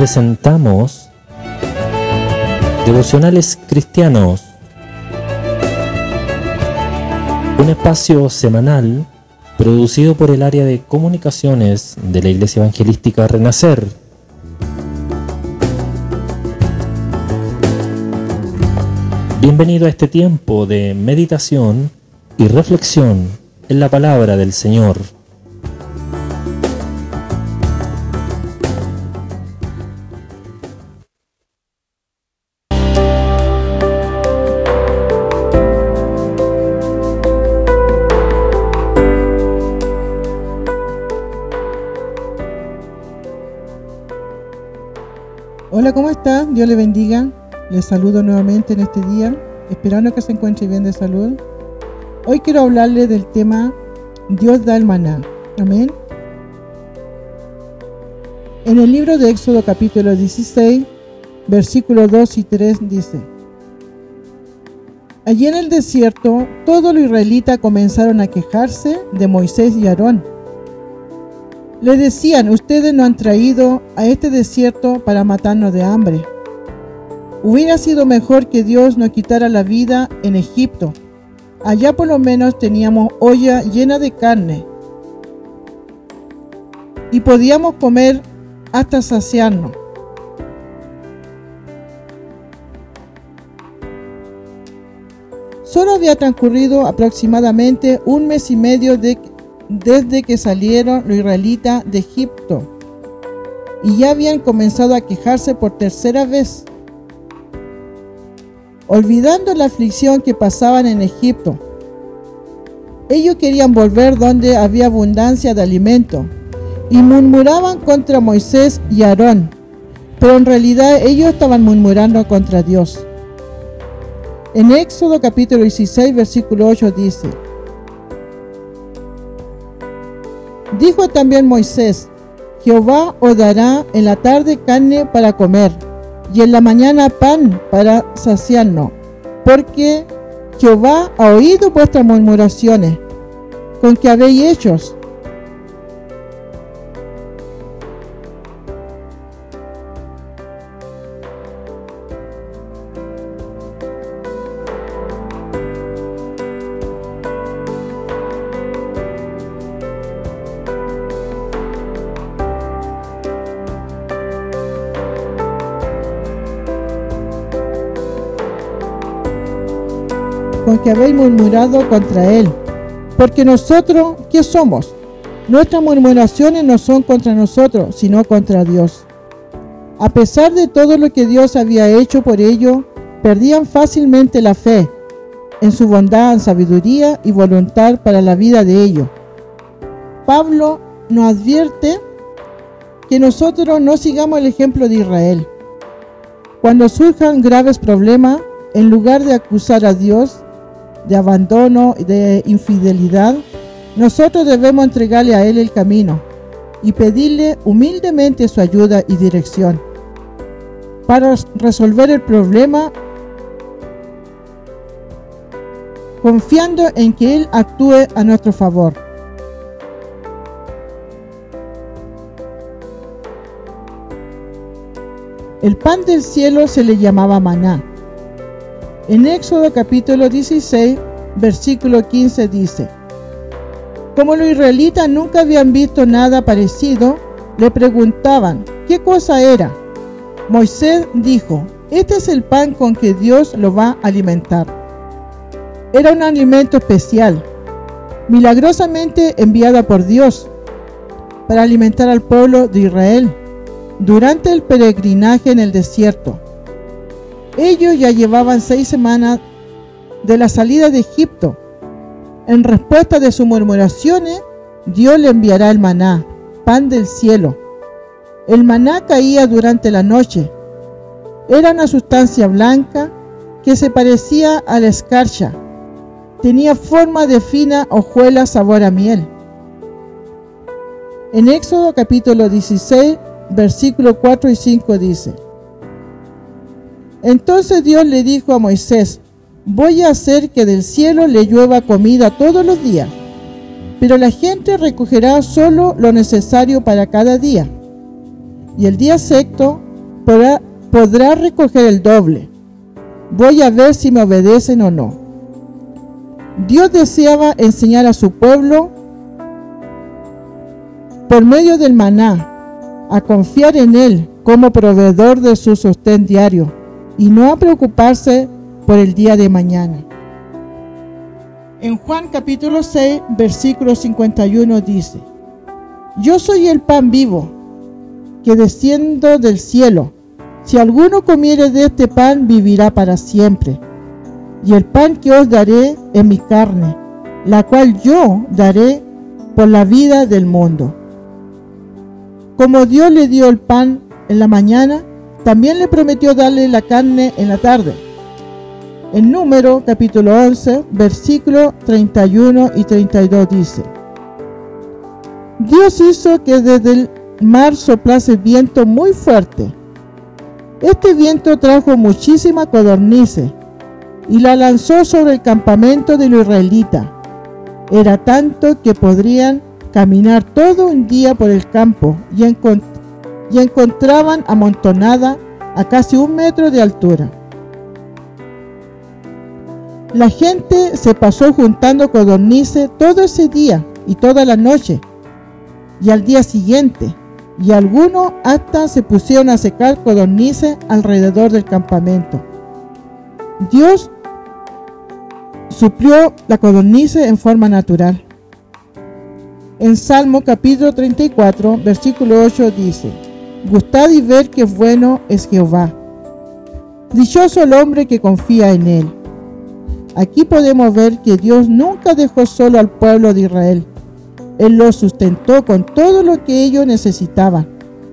presentamos Devocionales Cristianos, un espacio semanal producido por el área de comunicaciones de la Iglesia Evangelística Renacer. Bienvenido a este tiempo de meditación y reflexión en la palabra del Señor. Hola, ¿cómo está? Dios le bendiga. Les saludo nuevamente en este día, esperando que se encuentre bien de salud. Hoy quiero hablarle del tema Dios da el maná. Amén. En el libro de Éxodo capítulo 16, versículos 2 y 3 dice, Allí en el desierto, todos los israelitas comenzaron a quejarse de Moisés y Aarón le decían, ustedes no han traído a este desierto para matarnos de hambre. Hubiera sido mejor que Dios nos quitara la vida en Egipto. Allá por lo menos teníamos olla llena de carne y podíamos comer hasta saciarnos. Solo había transcurrido aproximadamente un mes y medio de desde que salieron los israelitas de Egipto y ya habían comenzado a quejarse por tercera vez, olvidando la aflicción que pasaban en Egipto. Ellos querían volver donde había abundancia de alimento y murmuraban contra Moisés y Aarón, pero en realidad ellos estaban murmurando contra Dios. En Éxodo capítulo 16 versículo 8 dice, Dijo también Moisés, Jehová os dará en la tarde carne para comer, y en la mañana pan para saciarnos, porque Jehová ha oído vuestras murmuraciones, con que habéis hechos que habéis murmurado contra él. Porque nosotros, ¿qué somos? Nuestras murmuraciones no son contra nosotros, sino contra Dios. A pesar de todo lo que Dios había hecho por ellos, perdían fácilmente la fe en su bondad, sabiduría y voluntad para la vida de ellos. Pablo nos advierte que nosotros no sigamos el ejemplo de Israel. Cuando surjan graves problemas, en lugar de acusar a Dios, de abandono, de infidelidad, nosotros debemos entregarle a Él el camino y pedirle humildemente su ayuda y dirección para resolver el problema confiando en que Él actúe a nuestro favor. El pan del cielo se le llamaba maná en Éxodo capítulo 16, versículo 15 dice, Como los israelitas nunca habían visto nada parecido, le preguntaban, ¿qué cosa era? Moisés dijo, este es el pan con que Dios lo va a alimentar. Era un alimento especial, milagrosamente enviada por Dios para alimentar al pueblo de Israel durante el peregrinaje en el desierto. Ellos ya llevaban seis semanas de la salida de Egipto. En respuesta de sus murmuraciones, Dios le enviará el maná, pan del cielo. El maná caía durante la noche. Era una sustancia blanca que se parecía a la escarcha. Tenía forma de fina hojuela sabor a miel. En Éxodo capítulo 16, versículo 4 y 5 dice, entonces Dios le dijo a Moisés, voy a hacer que del cielo le llueva comida todos los días, pero la gente recogerá solo lo necesario para cada día, y el día sexto podrá, podrá recoger el doble. Voy a ver si me obedecen o no. Dios deseaba enseñar a su pueblo por medio del maná a confiar en Él como proveedor de su sostén diario y no a preocuparse por el día de mañana. En Juan capítulo 6, versículo 51 dice, Yo soy el pan vivo que desciendo del cielo. Si alguno comiere de este pan, vivirá para siempre. Y el pan que os daré es mi carne, la cual yo daré por la vida del mundo. Como Dios le dio el pan en la mañana, también le prometió darle la carne en la tarde. En número capítulo 11, versículo 31 y 32 dice, Dios hizo que desde el mar soplase viento muy fuerte. Este viento trajo muchísima codornice y la lanzó sobre el campamento de los israelitas. Era tanto que podrían caminar todo un día por el campo y, y encontraban amontonada a casi un metro de altura. La gente se pasó juntando codornices todo ese día y toda la noche y al día siguiente, y algunos hasta se pusieron a secar codornices alrededor del campamento. Dios suplió la codornice en forma natural. En Salmo capítulo 34, versículo 8 dice, Gustad y ver qué bueno es Jehová. Dichoso el hombre que confía en él. Aquí podemos ver que Dios nunca dejó solo al pueblo de Israel. Él lo sustentó con todo lo que ellos necesitaban.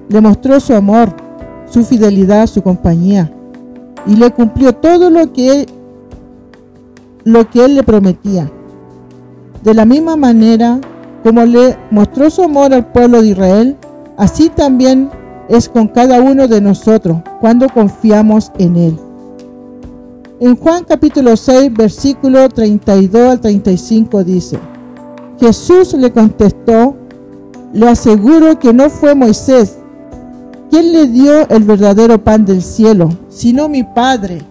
Le mostró su amor, su fidelidad, su compañía. Y le cumplió todo lo que él, lo que él le prometía. De la misma manera como le mostró su amor al pueblo de Israel, así también es con cada uno de nosotros cuando confiamos en Él. En Juan capítulo 6, versículo 32 al 35 dice, Jesús le contestó, le aseguro que no fue Moisés quien le dio el verdadero pan del cielo, sino mi Padre.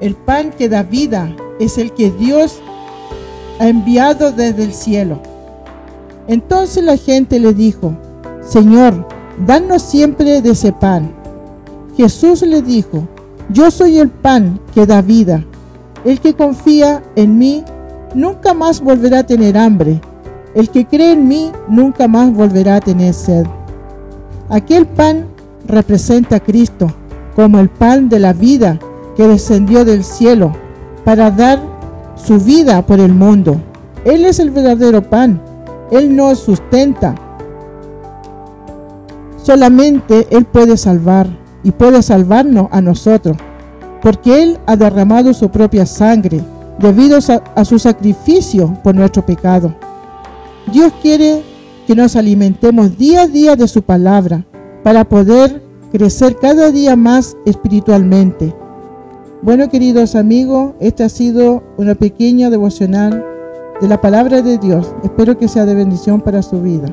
El pan que da vida es el que Dios ha enviado desde el cielo. Entonces la gente le dijo, Señor, danos siempre de ese pan. Jesús le dijo, yo soy el pan que da vida. El que confía en mí nunca más volverá a tener hambre. El que cree en mí nunca más volverá a tener sed. Aquel pan representa a Cristo como el pan de la vida que descendió del cielo para dar su vida por el mundo. Él es el verdadero pan. Él nos sustenta. Solamente Él puede salvar y puede salvarnos a nosotros, porque Él ha derramado su propia sangre debido a, su sacrificio por nuestro pecado. Dios quiere que nos alimentemos día a día de su palabra para poder crecer cada día más espiritualmente. Bueno, queridos amigos, esta ha sido una pequeña devocional de la palabra de Dios. Espero que sea de bendición para su vida.